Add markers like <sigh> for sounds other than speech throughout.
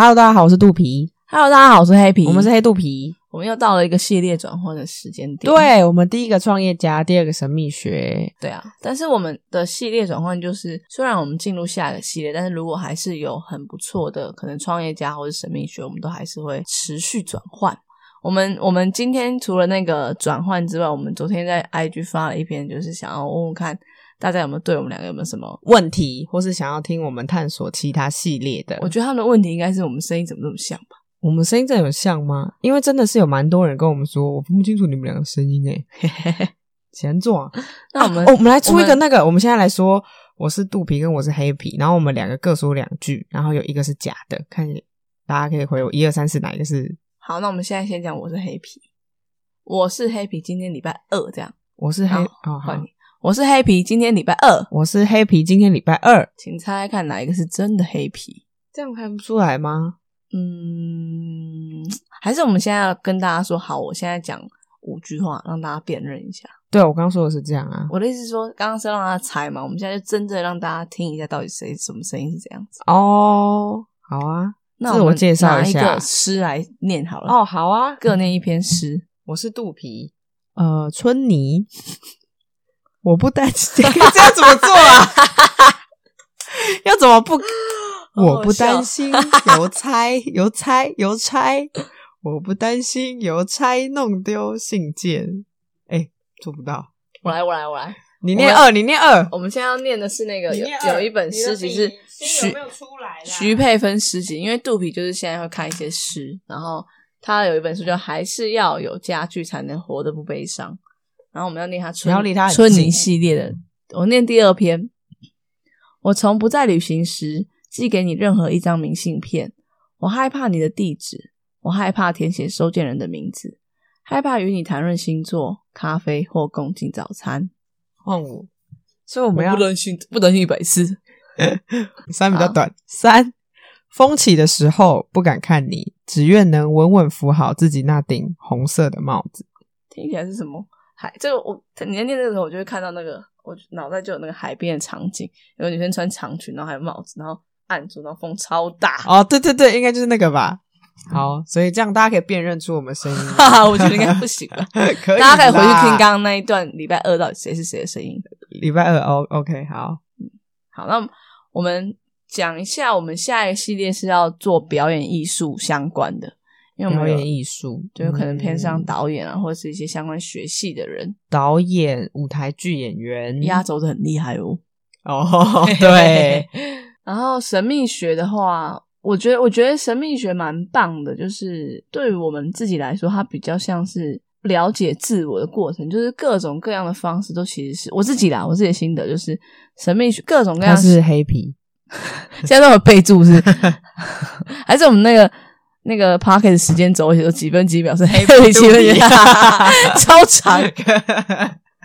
Hello，大家好，我是肚皮，Hello，大家好，我是黑皮，我们是黑肚皮。我们又到了一个系列转换的时间点。对我们第一个创业家，第二个神秘学，对啊，但是我们的系列转换就是，虽然我们进入下一个系列，但是如果还是有很不错的可能创业家或者神秘学，我们都还是会持续转换。我们我们今天除了那个转换之外，我们昨天在 IG 发了一篇，就是想要问问看大家有没有对我们两个有没有什么？问题，或是想要听我们探索其他系列的。我觉得他们的问题应该是我们声音怎么这么像吧？我们声音真的有像吗？因为真的是有蛮多人跟我们说，我分不清楚你们两个声音诶。<laughs> 闲做啊！那我们、哦我们来出一个那个，我们现在来说，我是肚皮跟我是黑皮，然后我们两个各说两句，然后有一个是假的，看大家可以回我一二三四哪一个是好，那我们现在先讲我是黑皮，我是黑皮，今天礼拜二这样。我是黑好哦好，你，我是黑皮，今天礼拜二，我是黑皮，今天礼拜二，请猜猜看哪一个是真的黑皮？这样看不出来吗？嗯，还是我们现在要跟大家说好，我现在讲五句话，让大家辨认一下。对，我刚刚说的是这样啊。我的意思是说，刚刚是让大家猜嘛，我们现在就真正让大家听一下，到底谁什么声音是这样子。哦，好啊，那我们自我介绍拿一一下个诗来念好了。哦，好啊，各念一篇诗。我是肚皮，呃，春泥，我不担心，<laughs> 这要怎么做啊？<laughs> 要怎么不？我不担心邮差，邮差，邮差，我不担心邮差弄丢信件。哎，做不到，我来，我来，我来。你念二，你念二。我们现在要念的是那个有有一本诗集是徐出来徐佩芬诗集，因为肚皮就是现在会看一些诗，然后他有一本书叫《还是要有家具才能活得不悲伤》，然后我们要念他春春泥近系列的，我念第二篇。我从不在旅行时寄给你任何一张明信片，我害怕你的地址，我害怕填写收件人的名字，害怕与你谈论星座、咖啡或共进早餐。换我，所以我们要担心，不能信一百次。<laughs> 三比较短。三，风起的时候不敢看你，只愿能稳稳扶好自己那顶红色的帽子。听起来是什么海？这个我你在念这个时候，我就会看到那个，我脑袋就有那个海边的场景，有个女生穿长裙，然后还有帽子，然后按住，然后风超大，哦，对对对，应该就是那个吧。好，所以这样大家可以辨认出我们声音。哈哈，我觉得应该不行了。<laughs> 可以，大家可以回去听刚。刚那一段礼拜二到底谁是谁的声音。礼拜二哦，OK，好，好，那我们讲一下，我们下一个系列是要做表演艺术相关的，因为我们演艺术就有可能偏向嗯导演啊，或者是一些相关学系的人，导演、舞台剧演员。压轴的很厉害哦。哦，<laughs> 对，<laughs> 然后神秘学的话，我觉得我觉得神秘学蛮棒的，就是对于我们自己来说，它比较像是了解自我的过程，就是各种各样的方式都其实是我自己啦，我自己的心得就是神秘学各种各样他是黑皮。<laughs> 现在都有备注是，还是我们那个。那个 p o c k e t 时间轴写说几分几秒是黑皮几分几秒，<laughs> 超长。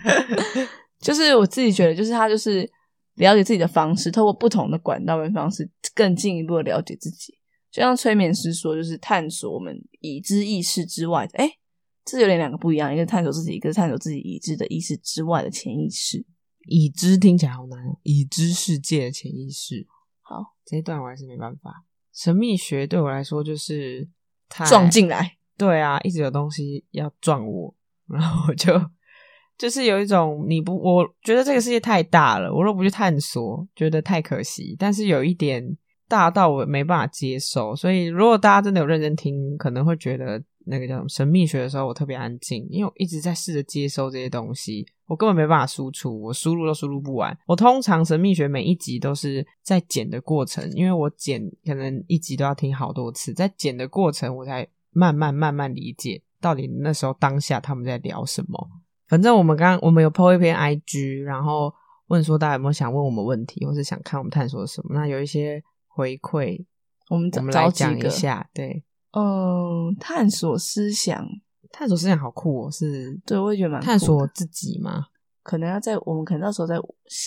<laughs> 就是我自己觉得，就是他就是了解自己的方式，透过不同的管道跟方式，更进一步的了解自己。就像催眠师说，就是探索我们已知意识之外的。哎，这有点两个不一样，一个探索自己，一个是探索自己已知的意识之外的潜意识。已知听起来好难哦，已知世界的潜意识。好，这一段我还是没办法。神秘学对我来说就是太撞进来，对啊，一直有东西要撞我，然后我就就是有一种你不，我觉得这个世界太大了，我若不去探索，觉得太可惜。但是有一点大到我没办法接受，所以如果大家真的有认真听，可能会觉得那个叫什么神秘学的时候，我特别安静，因为我一直在试着接收这些东西，我根本没办法输出，我输入都输入不完。我通常神秘学每一集都是在剪的过程，因为我剪可能一集都要听好多次，在剪的过程我才慢慢慢慢理解到底那时候当下他们在聊什么。反正我们刚我们有 po 一篇 IG，然后问说大家有没有想问我们问题，或是想看我们探索什么？那有一些回馈，我们我们来讲一下。对，嗯，探索思想，探索思想好酷哦，是对我也觉得蛮探索自己嘛？可能要在我们可能到时候再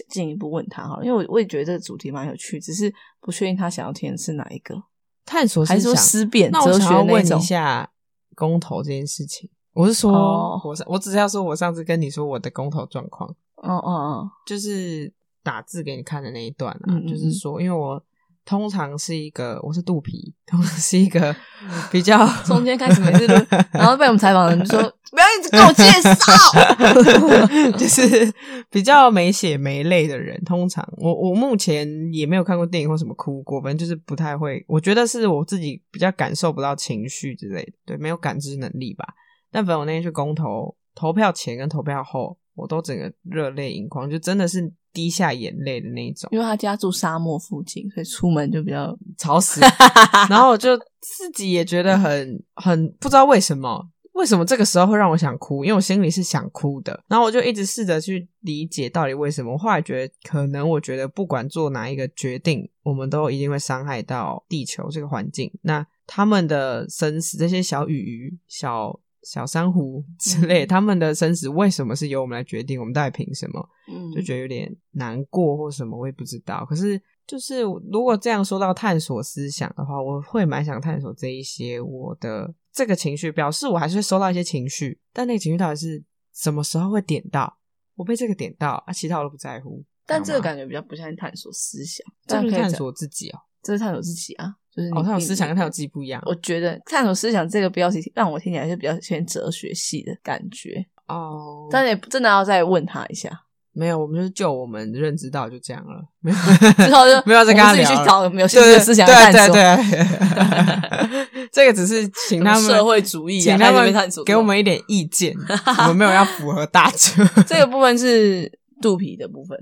进一步问他哈，因为我我也觉得这个主题蛮有趣，只是不确定他想要听的是哪一个，探索思还是说思辨哲学想要问一下公投这件事情。我是说，哦我我只是要说，我上次跟你说我的公投状况，哦哦哦，就是打字给你看的那一段啊，嗯嗯就是说，因为我通常是一个我是肚皮，通常是一个 <laughs> 比较中间开始每次都，然后被我们采访的人就说不要一直跟我介绍，<laughs> 就是比较没血没泪的人。通常我我目前也没有看过电影或什么哭过，反正就是不太会。我觉得是我自己比较感受不到情绪之类的，对，没有感知能力吧。但反正我那天去公投，投票前跟投票后，我都整个热泪盈眶，就真的是。滴下眼泪的那种，因为他家住沙漠附近，所以出门就比较 <laughs> 潮湿。<laughs> 然后我就自己也觉得很很不知道为什么，为什么这个时候会让我想哭？因为我心里是想哭的。然后我就一直试着去理解到底为什么。后来觉得，可能我觉得不管做哪一个决定，我们都一定会伤害到地球这个环境。那他们的生死，这些小鱼鱼、小。小珊瑚之类，他们的生死为什么是由我们来决定？我们到底凭什么？嗯，就觉得有点难过或什么，我也不知道。可是，就是如果这样说到探索思想的话，我会蛮想探索这一些我的这个情绪，表示我还是会收到一些情绪，但那个情绪到底是什么时候会点到？我被这个点到啊，其他我都不在乎。但这个感觉比较不像探索思想，这是探索自己哦，这是探索自己啊。就是哦，他有思想跟探索自己不一样。我觉得探索思想这个标题让我听起来是比较偏哲学系的感觉哦。但也真的要再问他一下，没有，我们就是就我们认知到就这样了，没有 <laughs> 之后就没有再跟他聊。去找没有新的思想探索。对对对，<laughs> 这个只是请他们社会主义，请他们给我们一点意见。我们没有要符合大众。<laughs> 这个部分是肚皮的部分，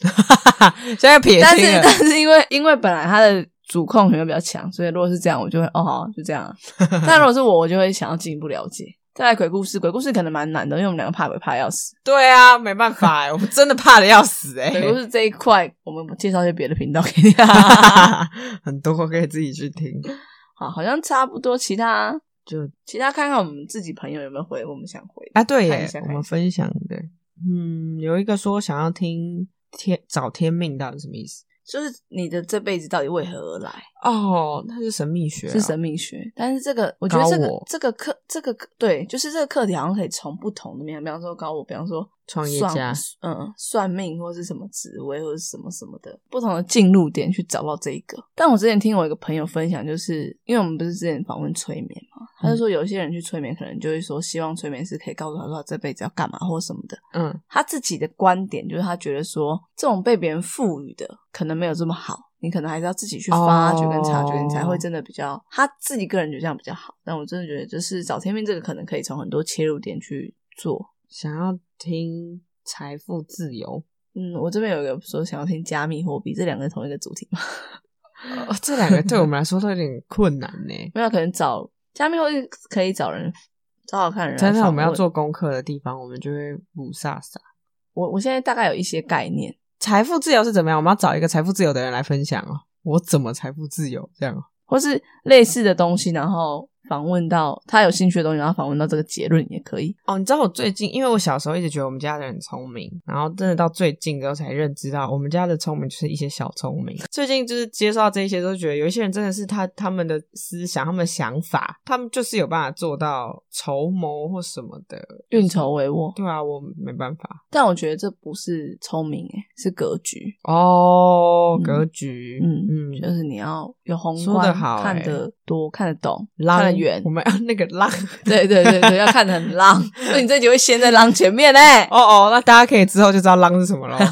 <laughs> 现在撇清但是 <laughs> 但是因为因为本来他的。主控权比较强，所以如果是这样，我就会哦好就这样。<laughs> 但如果是我，我就会想要进一步了解。再来鬼故事，鬼故事可能蛮难的，因为我们两个怕鬼怕要死。对啊，没办法哎，我们真的怕的要死哎。鬼故事这一块，我们介绍一些别的频道给你，很多可以自己去听。好，好像差不多，其他就其他看看我们自己朋友有没有回我们想回啊？对耶，我们分享的，嗯，有一个说想要听天找天命，到底什么意思？就是你的这辈子到底为何而来？哦，那是神秘学，是神秘学。但是这个，我觉得这个这个课，这个对，就是这个课题好像可以从不同的面，比方说高我，比方说。创业家，嗯，算命或是什么职位或者什么什么的不同的进入点去找到这一个。但我之前听我一个朋友分享，就是因为我们不是之前访问催眠嘛，他就说有一些人去催眠，可能就会说希望催眠师可以告诉他说他这辈子要干嘛或什么的。嗯，他自己的观点就是他觉得说这种被别人赋予的可能没有这么好，你可能还是要自己去发掘跟察觉，你才会真的比较他自己个人觉得这样比较好。但我真的觉得就是找天命这个可能可以从很多切入点去做，想要。听财富自由，嗯，我这边有一个说想要听加密货币，这两个同一个主题吗？这两个对我们来说都有点困难呢。<laughs> 没有可能找加密货币可以找人找好看人，但是我们要做功课的地方，我们就会不飒飒。我我现在大概有一些概念，财富自由是怎么样？我们要找一个财富自由的人来分享哦。我怎么财富自由？这样，或是类似的东西，然后。访问到他有兴趣的东西，然后访问到这个结论也可以哦。你知道我最近，因为我小时候一直觉得我们家的人很聪明，然后真的到最近之后才认知到，我们家的聪明就是一些小聪明。<laughs> 最近就是接受到这些，都觉得有一些人真的是他他们的思想、他们的想法，他们就是有办法做到筹谋或什么的，运筹帷幄。对啊，我没办法。但我觉得这不是聪明，哎是格局哦，格局。嗯嗯，就是你要有宏观，看得多，看得懂，看得远。我们要那个浪，<laughs> 对对对对，要看得很浪。<laughs> 所以你这集会先在浪前面呢。哦哦，那大家可以之后就知道浪是什么了。<laughs>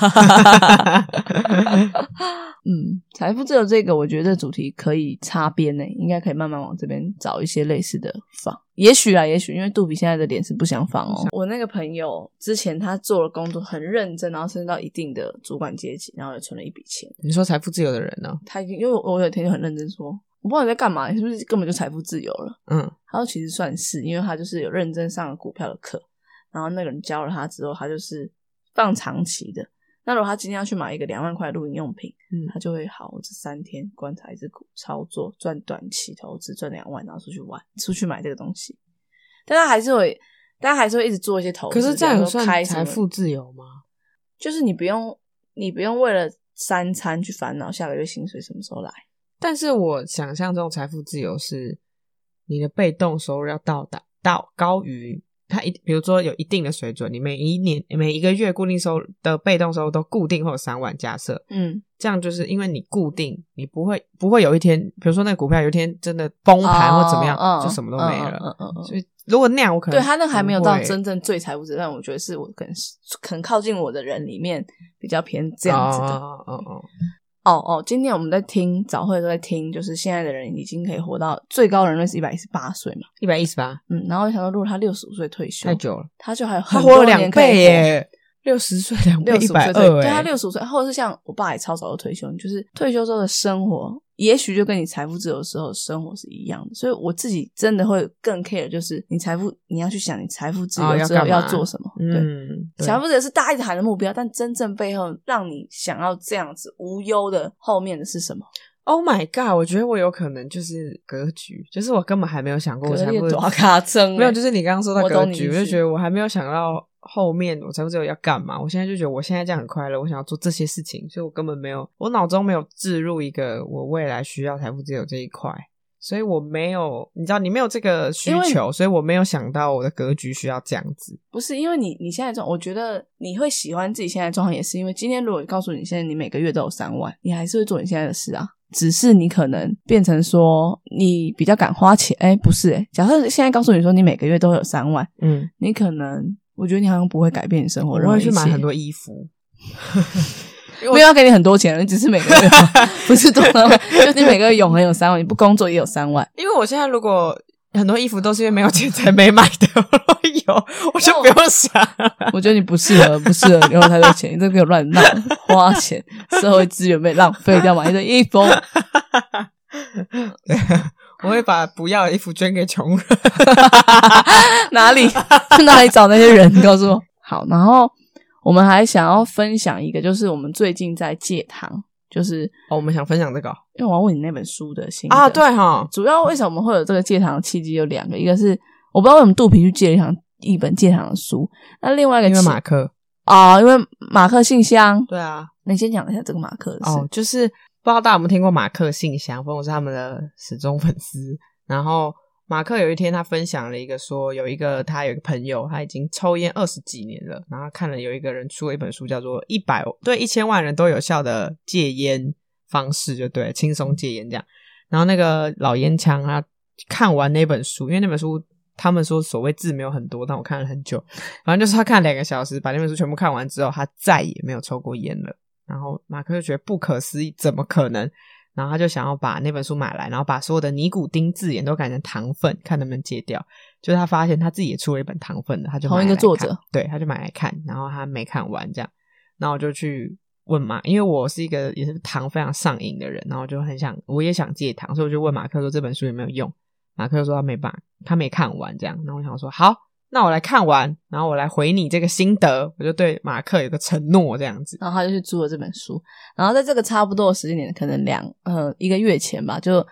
嗯，财富自由这个，我觉得主题可以擦边呢，应该可以慢慢往这边找一些类似的放。也许啊，也许因为杜比现在的脸是不想放哦。我那个朋友之前他做了工作很认真，然后升到一定的主管阶级，然后也存了一笔钱。你说财富自由的人呢？他已经因为我有一天就很认真说。我不知道你在干嘛，你是不是根本就财富自由了？嗯，他说其实算是，因为他就是有认真上了股票的课，然后那个人教了他之后，他就是放长期的。那如果他今天要去买一个两万块录音用品，嗯，他就会好，我这三天观察一只股，操作赚短期投资赚两万，然后出去玩，出去买这个东西。但他还是会，但他还是会一直做一些投资。可是这样算财富自由吗？就是你不用，你不用为了三餐去烦恼下个月薪水什么时候来。但是我想象中财富自由是你的被动收入要到达到高于它一，比如说有一定的水准，你每一年每一个月固定收入的被动收入都固定或三万，假设，嗯，这样就是因为你固定，你不会不会有一天，比如说那个股票有一天真的崩盘或怎么样，哦就什么都没了。嗯嗯嗯嗯所以如果那样，我可能对他那个还没有到真正最财富自由，但我觉得是我可能是可能靠近我的人里面比较偏这样子的。哦哦哦，哦哦，今天我们在听早会都在听，就是现在的人已经可以活到最高人类是一百一十八岁嘛，一百一十八，嗯，然后我想到如果他六十五岁退休太，久了，他就还活了两倍耶，六十岁两倍六十岁退对他哎，六十五岁，或者是像我爸也超早就退休，就是退休之后的生活，也许就跟你财富自由的时候的生活是一样的。所以我自己真的会更 care，就是你财富，你要去想你财富自由之后哦要做什么。对，财富自由是大家一直喊的目标，但真正背后让你想要这样子无忧的后面的是什么？Oh my god！我觉得我有可能就是格局，就是我根本还没有想过我财富可是大卡针没有，就是你刚刚说到格局，我就觉得我还没有想到后面我财富自由要干嘛。我现在就觉得我现在这样很快乐，我想要做这些事情，所以我根本没有，我脑中没有置入一个我未来需要财富自由这一块，所以我没有，你知道，你没有这个需求，所以我没有想到我的格局需要这样子。不是因为你你现在状，我觉得你会喜欢自己现在状况，也是因为今天如果告诉你现在你每个月都有三万，你还是会做你现在的事啊。只是你可能变成说你比较敢花钱，哎，不是哎。假设现在告诉你说你每个月都有三万，嗯，你可能我觉得你好像不会改变你生活我会去买很多衣服。<laughs> <laughs> 没有要给你很多钱，你只是每个月 <laughs> 不是多三万，就你每个月永恒有三万，你不工作也有三万。因为我现在如果很多衣服都是因为没有钱才 <laughs> 没买的，我有 <laughs> 我就不用想。我觉得你不适合，不适合有太多钱，你这给我乱闹，花钱，社会资源被浪费掉，买一堆衣服。<laughs> 我会把不要的衣服捐给穷人。哪里去哪里找那些人？你告诉我。好，然后我们还想要分享一个，就是我们最近在戒糖，就是哦，我们想分享这个哦因为我要问你那本书的心得啊，，对哈，主要为什么会有这个戒糖的契机有两个，一个是我不知道为什么肚皮去借了一堂一本戒糖的书，那另外一个因为马克。啊、因为马克信箱，对啊，你先讲一下这个马克。哦，就是不知道大家有没有听过马克信箱，反正我是他们的始终粉丝。然后马克有一天他分享了一个说，有一个他有一个朋友，他已经抽烟二十几年了，然后看了有一个人出了一本书，叫做《一百对一千万人都有效的戒烟方式》，就对，轻松戒烟这样。然后那个老烟枪他看完那本书，因为那本书他们说所谓字没有很多，但我看了很久，反正就是他看两个小时，把那本书全部看完之后，他再也没有抽过烟了。然后马克就觉得不可思议，怎么可能？然后他就想要把那本书买来，然后把所有的尼古丁字眼都改成糖分，看能不能戒掉。就是他发现他自己也出了一本糖分的，他就买同一个作者，对，他就买来看，然后他没看完这样，然后我就去问马，因为我是一个也是糖非常上瘾的人，然后我就很想我也想戒糖，所以我就问马克说这本书有没有用。马克就说他没办法，他没看完这样。然后我想说好，那我来看完，然后我来回你这个心得，我就对马克有个承诺这样子。然后他就去租了这本书，然后在这个差不多的时间点，可能两呃一个月前吧，就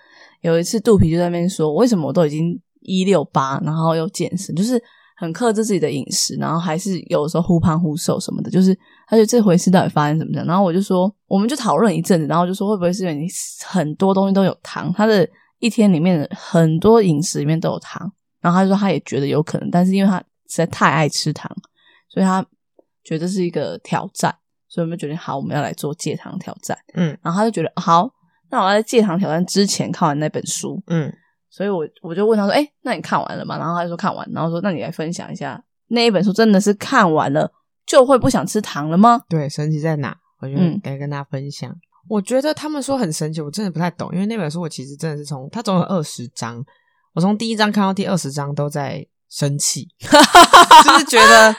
有一次肚皮就在那边说，为什么我都已经一六八，然后又健身，就是很克制自己的饮食，然后还是有时候忽胖忽瘦什么的，就是他觉得这回事到底发生什么的，然后我就说，我们就讨论一阵子，然后就说会不会是因为你很多东西都有糖，他的一天里面很多饮食里面都有糖，然后他就说他也觉得有可能，但是因为他实在太爱吃糖，所以他觉得这是一个挑战。所以我们就决定好，我们要来做戒糖挑战。嗯然后他就觉得好，那我要在戒糖挑战之前看完那本书。嗯，所以我我就问他说：“哎、那你看完了吗？”然后他就说看完，然后说：“那你来分享一下那一本书，真的是看完了就会不想吃糖了吗对，神奇在哪？我就嗯该跟大家分享。我觉得他们说很神奇，我真的不太懂，因为那本书我其实真的是从它总有二十章，我从第一章看到第二十章都在生气，<laughs> 就是觉得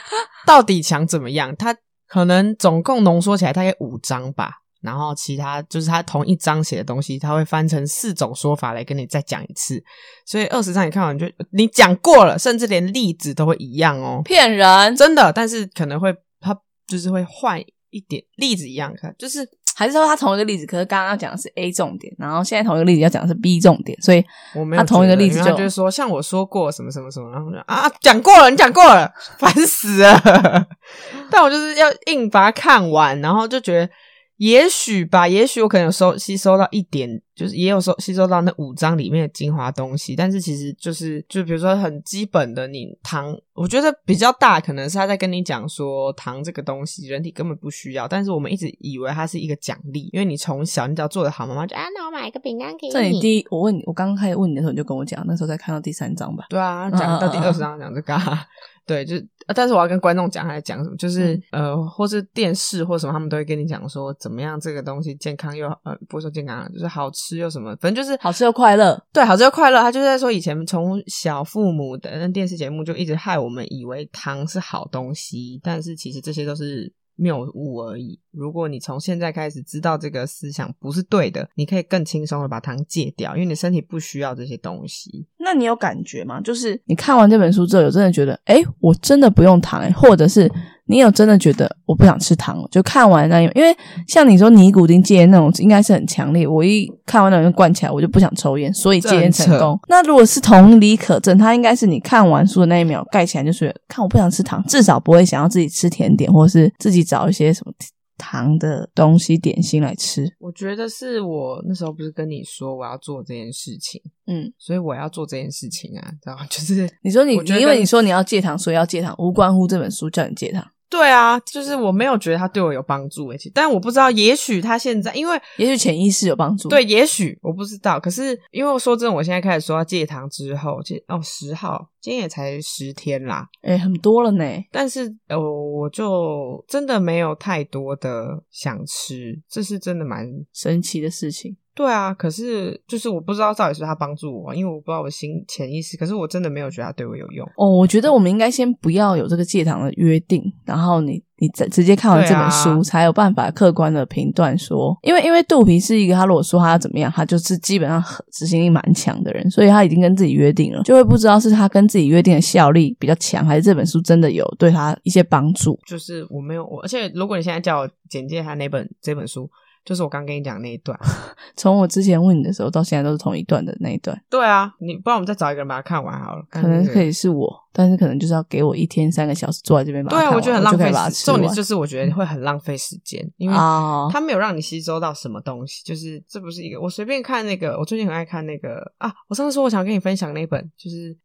到底想怎么样？他可能总共浓缩起来大概五章吧，然后其他就是他同一章写的东西，他会翻成四种说法来跟你再讲一次，所以二十章你看完就你讲过了，甚至连例子都会一样哦？”，骗人，真的，但是可能会他就是会换一点例子一样看，就是还是说他同一个例子，可是刚刚要讲的是 A 重点，然后现在同一个例子要讲的是 B 重点，所以我没有他同一个例子就是说像我说过什么什么什么，然后啊讲过了，你讲过了，烦死了。<laughs> 但我就是要硬把它看完，然后就觉得也许吧，也许我可能有收吸收到一点就是也有收吸收到那五张里面的精华东西，但是其实就是就比如说很基本的，你糖，我觉得比较大可能是他在跟你讲说糖这个东西人体根本不需要，但是我们一直以为它是一个奖励，因为你从小你只要做的好，妈妈就啊，那我买一个饼干给你。这你第一，我问你，我刚刚开始问你的时候你就跟我讲，那时候才看到第三章吧？对啊，讲到第二十章讲这个、啊，对，就但是我要跟观众讲他在讲什么，就是、呃，或是电视或什么，他们都会跟你讲说怎么样这个东西健康又呃，不是说健康啊，就是好吃又什么，反正就是好吃又快乐。对，好吃又快乐。他就是在说以前从小父母的那电视节目就一直害我们以为糖是好东西，但是其实这些都是谬误而已。如果你从现在开始知道这个思想不是对的，你可以更轻松的把糖戒掉，因为你身体不需要这些东西。那你有感觉吗？就是你看完这本书之后，有真的觉得，哎，我真的不用糖哎，或者是你有真的觉得我不想吃糖了？就看完那，因为像你说尼古丁戒烟那种，应该是很强烈。我一看完那种灌起来，我就不想抽烟，所以戒烟成功。那如果是同理可证，它应该是你看完书的那一秒盖起来，就是看我不想吃糖，至少不会想要自己吃甜点，或是自己找一些什么糖的东西点心来吃。我觉得是我那时候不是跟你说我要做这件事情，嗯，所以我要做这件事情啊，知道吗？<laughs> 就是你说你因为你说你要戒糖，所以要戒糖，无关乎这本书叫你戒糖。对啊，就是我没有觉得他对我有帮助而且但我不知道，也许他现在因为也许潜意识有帮助。对，也许我不知道。可是因为我说真的，我现在开始说要戒糖之后，戒哦十号，今天也才十天啦。哎、很多了呢。但是呃，我就真的没有太多的想吃，这是真的蛮神奇的事情。对啊。可是就是我不知道到底是他帮助我，因为我不知道我心潜意识，可是我真的没有觉得他对我有用。哦，我觉得我们应该先不要有这个戒糖的约定，然后你你直直接看完这本书，啊才有办法客观的评断说，因为因为肚皮是一个他如果说他要怎么样，他就是基本上很执行力蛮强的人，所以他已经跟自己约定了，就会不知道是他跟自己约定的效力比较强，还是这本书真的有对他一些帮助。就是我没有我，而且如果你现在叫我简介他那本这本书，就是我刚跟你讲那一段。<laughs> 从我之前问你的时候到现在都是同一段的那一段，对啊，你不然我们再找一个人把它看完好了。可能可以。是我，但是可能就是要给我一天三个小时坐在这边把它对啊，看完，我觉得很浪费时。把它吃完重点就是我觉得会很浪费时间，因为啊。它没有让你吸收到什么东西。就是这不是一个我随便看那个，我最近很爱看那个啊。我上次说我想跟你分享那本，就是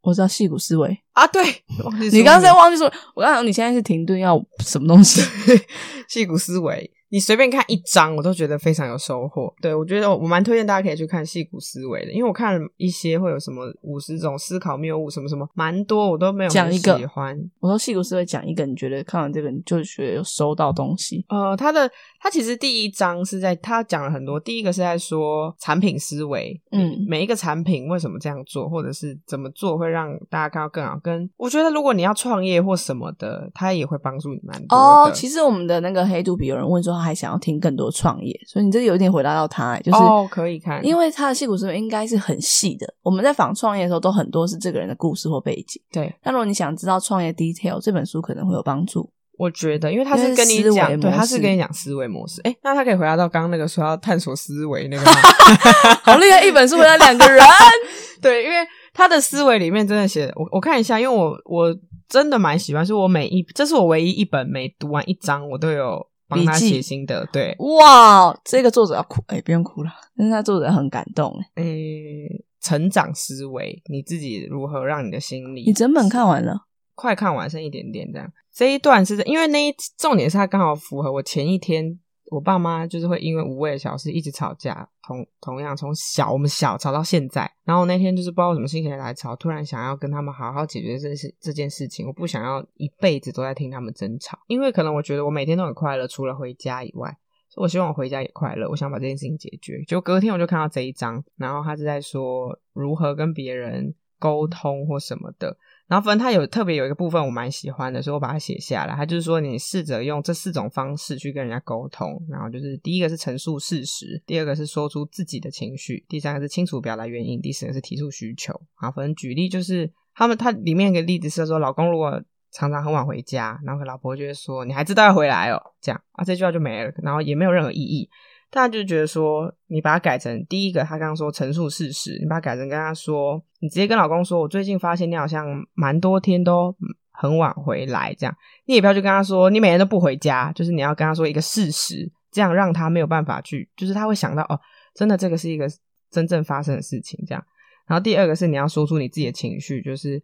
我知道戏骨思维，啊，对，<laughs> 你刚才忘记说，我刚想你现在是停顿要什么东西？<laughs> 戏骨思维，你随便看一章，我都觉得非常有收获。对我觉得我蛮推荐大家可以去看戏骨思维的，因为我看了一些会有什么五十种思考谬误什么什么，蛮多我都没有很讲一个喜欢。我说戏骨思维讲一个，你觉得看完这个你就觉得有收到东西？呃，他的他其实第一章是在他讲了很多，第一个是在说产品思维，嗯每一个产品为什么这样做，或者是怎么做会让大家看到更好。跟我觉得如果你要创业或什么的，他也会帮助你蛮多的。哦，其实我们的那个黑肚皮有人问说他还想要听更多创业，所以你这个有一点回答到他、欸就是、哦可以看因为他的戏骨思维应该是很细的。我们在访创业的时候都很多是这个人的故事或背景。对，那如果你想知道创业 detail，这本书可能会有帮助。我觉得，因为他是跟你讲，对，他是跟你讲思维模式。哎，那他可以回答到刚刚那个说要探索思维那个吗？<laughs> 好厉害，一本书回答两个人。<laughs> 对，因为他的思维里面真的写，我我看一下，因为我我真的蛮喜欢，是我每一这是我唯一一本每读完一章我都有帮他写心得。对，哇，这个作者要哭，哎、不用哭了，但是他作者很感动，哎，诶，成长思维，你自己如何让你的心理？你整本看完了，快看完剩一点点这样。这一段是因为那一重点是它刚好符合我前一天，我爸妈就是会因为无谓的小事一直吵架，同同样从小我们小吵到现在。然后那天就是不知道什么心情来吵，突然想要跟他们好好解决这事这件事情，我不想要一辈子都在听他们争吵，因为可能我觉得我每天都很快乐，除了回家以外。所以我希望我回家也快乐，我想把这件事情解决。就隔天我就看到这一章，然后他是在说如何跟别人沟通或什么的。然后反正他有特别有一个部分我蛮喜欢的，所以我把它写下来。他就是说，你试着用这四种方式去跟人家沟通。然后就是第一个是陈述事实，第二个是说出自己的情绪，第三个是清楚表达原因，第四个是提出需求。啊，反正举例就是他们他里面一个例子是说，老公如果常常很晚回家，然后老婆就会说：“你还知道要回来哦？”这样啊，这句话就没了，然后也没有任何意义。大家就觉得说，你把它改成第一个，他刚刚说陈述事实，你把它改成跟他说，你直接跟老公说，我最近发现你好像蛮多天都很晚回来，这样你也不要去跟他说你每天都不回家，就是你要跟他说一个事实，这样让他没有办法去，就是他会想到哦，真的这个是一个真正发生的事情，这样。然后第二个是你要说出你自己的情绪，就是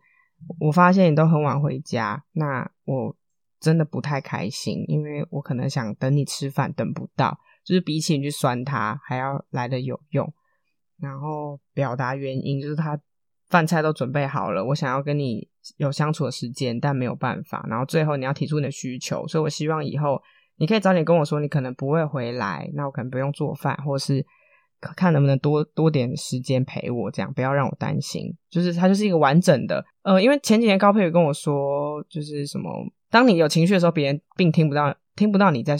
我发现你都很晚回家，那我真的不太开心，因为我可能想等你吃饭，等不到，就是比起你去酸他还要来的有用。然后表达原因，就是他饭菜都准备好了，我想要跟你有相处的时间，但没有办法。然后最后你要提出你的需求，所以我希望以后你可以早点跟我说，你可能不会回来，那我可能不用做饭，或是。看能不能多多点时间陪我，这样不要让我担心。就是他就是一个完整的，呃，因为前几年高佩宇跟我说，就是什么，当你有情绪的时候，别人并听不到，听不到你在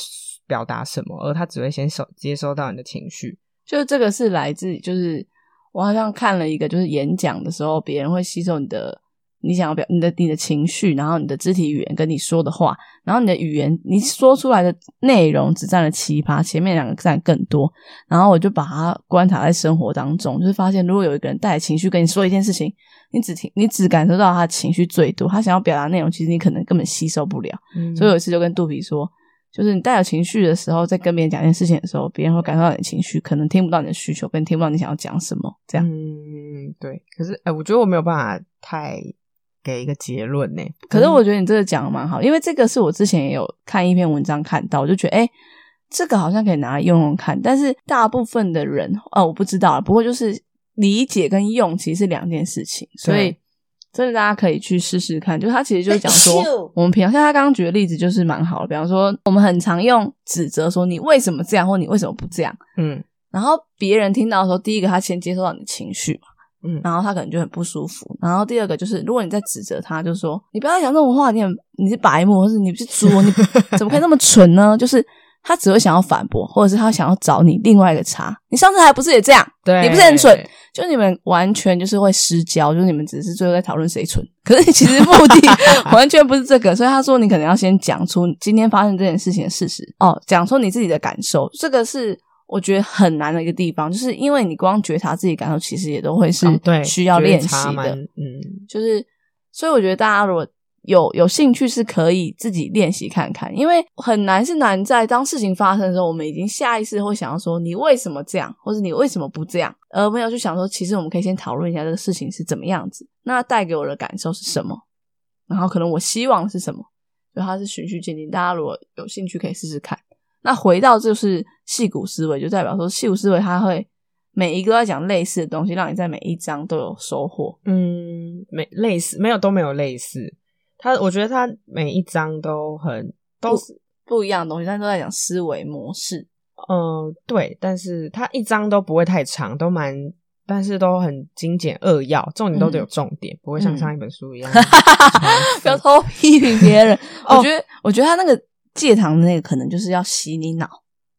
表达什么，而他只会先收接收到你的情绪。就是这个是来自，就是我好像看了一个，就是演讲的时候，别人会吸收你的。你想要表你的你的情绪，然后你的肢体语言跟你说的话，然后你的语言你说出来的内容只占了七趴，前面两个占更多。然后我就把它观察在生活当中，就是发现如果有一个人带着情绪跟你说一件事情，你只听你只感受到他情绪最多，他想要表达内容，其实你可能根本吸收不了。所以有一次就跟杜比说，就是你带有情绪的时候，在跟别人讲一件事情的时候，别人会感受到你的情绪，可能听不到你的需求，跟听不到你想要讲什么。这样，嗯，对。可是，哎，我觉得我没有办法太。给一个结论呢？可是我觉得你这个讲的蛮好，因为这个是我之前也有看一篇文章看到，我就觉得哎，这个好像可以拿来用用看。但是大部分的人，哦，我不知道，不过就是理解跟用其实是两件事情，所以真的大家可以去试试看。就是他其实就是讲说，我们平常像他刚刚举的例子就是蛮好的，比方说我们很常用指责说你为什么这样，或你为什么不这样，嗯，然后别人听到的时候，第一个他先接受到你的情绪嘛。嗯，然后他可能就很不舒服。然后第二个就是，如果你在指责他，就是说你不要讲这种话，你很你是白目，或是你是猪，你怎么可以那么蠢呢？就是他只会想要反驳，或者是他想要找你另外一个茬。你上次还不是也这样？对，你不是很蠢？就你们完全就是会失焦，就是你们只是最后在讨论谁蠢。可是其实目的 <laughs> 完全不是这个。所以他说，你可能要先讲出今天发生这件事情的事实哦，讲出你自己的感受。这个是。我觉得很难的一个地方，就是因为你光觉察自己感受，其实也都会是需要练习的。嗯，就是所以我觉得大家如果有有兴趣，是可以自己练习看看。因为很难是难在当事情发生的时候，我们已经下意识会想要说你为什么这样，或者你为什么不这样，而没有去想说其实我们可以先讨论一下这个事情是怎么样子，那带给我的感受是什么，然后可能我希望是什么，所以它是循序渐进。大家如果有兴趣，可以试试看。那回到就是戏骨思维，就代表说戏骨思维，它会每一个要讲类似的东西，让你在每一章都有收获。嗯，没类似，没有都没有类似。它，我觉得他每一章都很都是不一样的东西，但都在讲思维模式。嗯，对，但是他一章都不会太长，都蛮，但是都很精简扼要，重点都得有重点，不会像上一本书一样。<laughs> 不要偷批评别人。<laughs> 我觉得，我觉得他那个。戒糖的那个可能就是要洗你脑，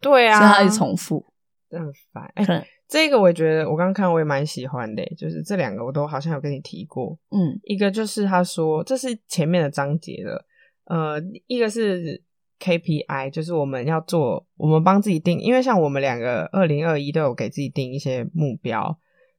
对啊，所以他一直重复，很烦。哎，这个我也觉得，我刚刚看我也蛮喜欢的，就是这两个我都好像有跟你提过。嗯，一个就是他说这是前面的章节了，呃，一个是 KPI，就是我们要做，我们帮自己定，因为像我们两个二零二一都有给自己定一些目标。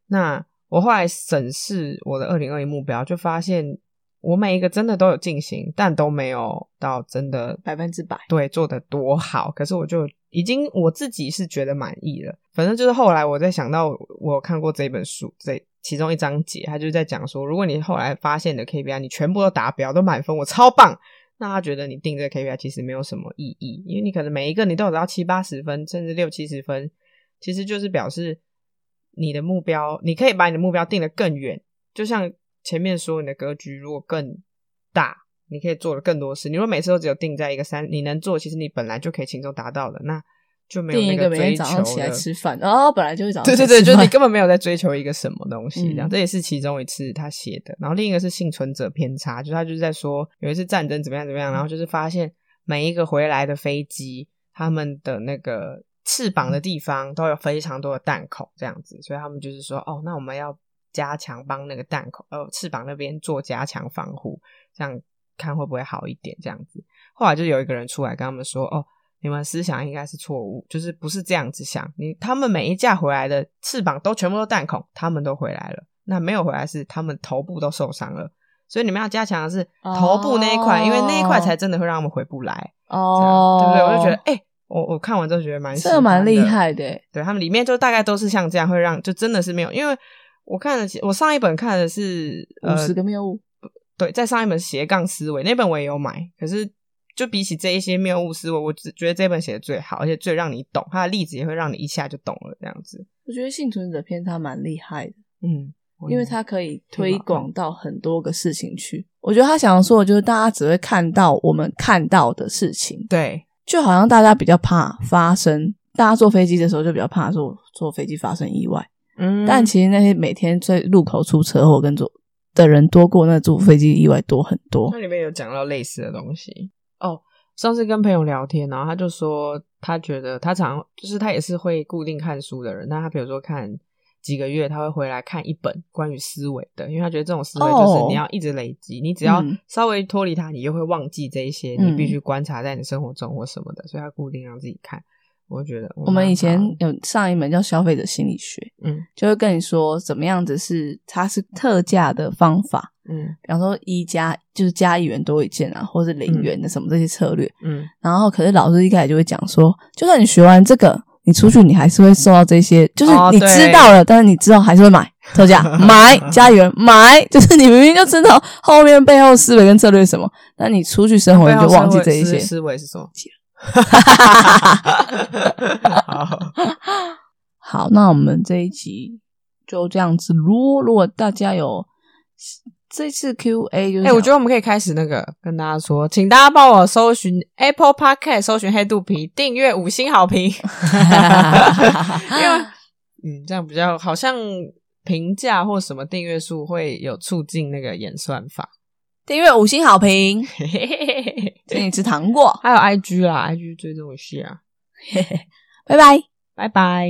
那我后来审视我的二零二一目标，就发现。我每一个真的都有进行，但都没有到真的百分之百对做的多好。可是我就已经我自己是觉得满意了。反正就是后来我在想到我看过这本书这其中一章节，他就是在讲说，如果你后来发现你的 KPI 你全部都达标都满分，我超棒，那他觉得你定这个 KPI 其实没有什么意义，因为你可能每一个你都有到七八十分，甚至六七十分，其实就是表示你的目标，你可以把你的目标定得更远，就像。前面说你的格局如果更大，你可以做的更多事。你如果每次都只有定在一个三，你能做，其实你本来就可以轻松达到的，那就没有那个追求早上起来吃饭，哦，本来就会早对对对，就你根本没有在追求一个什么东西，这样这也是其中一次他写的。然后另一个是幸存者偏差，就他就是在说有一次战争怎么样怎么样，然后就是发现每一个回来的飞机，他们的那个翅膀的地方都有非常多的弹孔，这样子，所以他们就是说，哦，那我们要。加强帮那个弹孔呃翅膀那边做加强防护，这样看会不会好一点？这样子，后来就有一个人出来跟他们说：“哦，你们思想应该是错误，就是不是这样子想。你他们每一架回来的翅膀都全部都弹孔，他们都回来了。那没有回来是他们头部都受伤了。所以你们要加强的是头部那一块，因为那一块才真的会让他们回不来。哦，对不对？我就觉得，哎，我我看完之后觉得蛮喜这蛮厉，害的欸。对他们里面就大概都是像这样，会让就真的是没有，因为我看的我上一本看的是五呃十个谬误，对，在上一本斜杠思维那本我也有买，可是就比起这一些谬误思维，我只觉得这本写的最好，而且最让你懂，它的例子也会让你一下就懂了，这样子。我觉得幸存者偏差蛮厉害的，嗯，因为它可以推广到很多个事情去。我觉得他想要说的就是，大家只会看到我们看到的事情，对就好像大家比较怕发生，大家坐飞机的时候就比较怕说坐飞机发生意外，嗯，但其实那些每天在路口出车祸跟坐的人多过那坐飞机意外多很多。那里面有讲到类似的东西哦。上次跟朋友聊天，然后他就说，他觉得他常就是他也是会固定看书的人，但他比如说看几个月，他会回来看一本关于思维的，因为他觉得这种思维就是哦你要一直累积，你只要嗯稍微脱离它，你就会忘记这一些，嗯你必须观察在你生活中或什么的，所以他固定让自己看。我觉得我们以前有上一门叫消费者心理学，嗯就会跟你说怎么样子是它是特价的方法，嗯比方说一加就是加一元多一件啊，或是零元的什么这些策略。嗯然后可是老师一开始就会讲说，就算你学完这个，你出去你还是会受到这些，就是你知道了，但是你知道还是会买 <laughs> 特价买加一元买，就是你明明就知道后面背后思维跟策略是什么，但你出去生活你就忘记这一些。思维是什么？哈好，好，那我们这一集就这样子咯。如果大家有这次 Q&A，就是哎、我觉得我们可以开始那个跟大家说，请大家帮我搜寻 Apple Podcast，搜寻黑肚皮，订阅五星好评，<laughs> 因为嗯，这样比较好像评价或什么订阅数会有促进那个演算法。订阅五星好评，嘿嘿嘿嘿嘿请你吃糖果，还有 IG 啦，IG 追踪一下，<laughs> 拜拜。拜拜。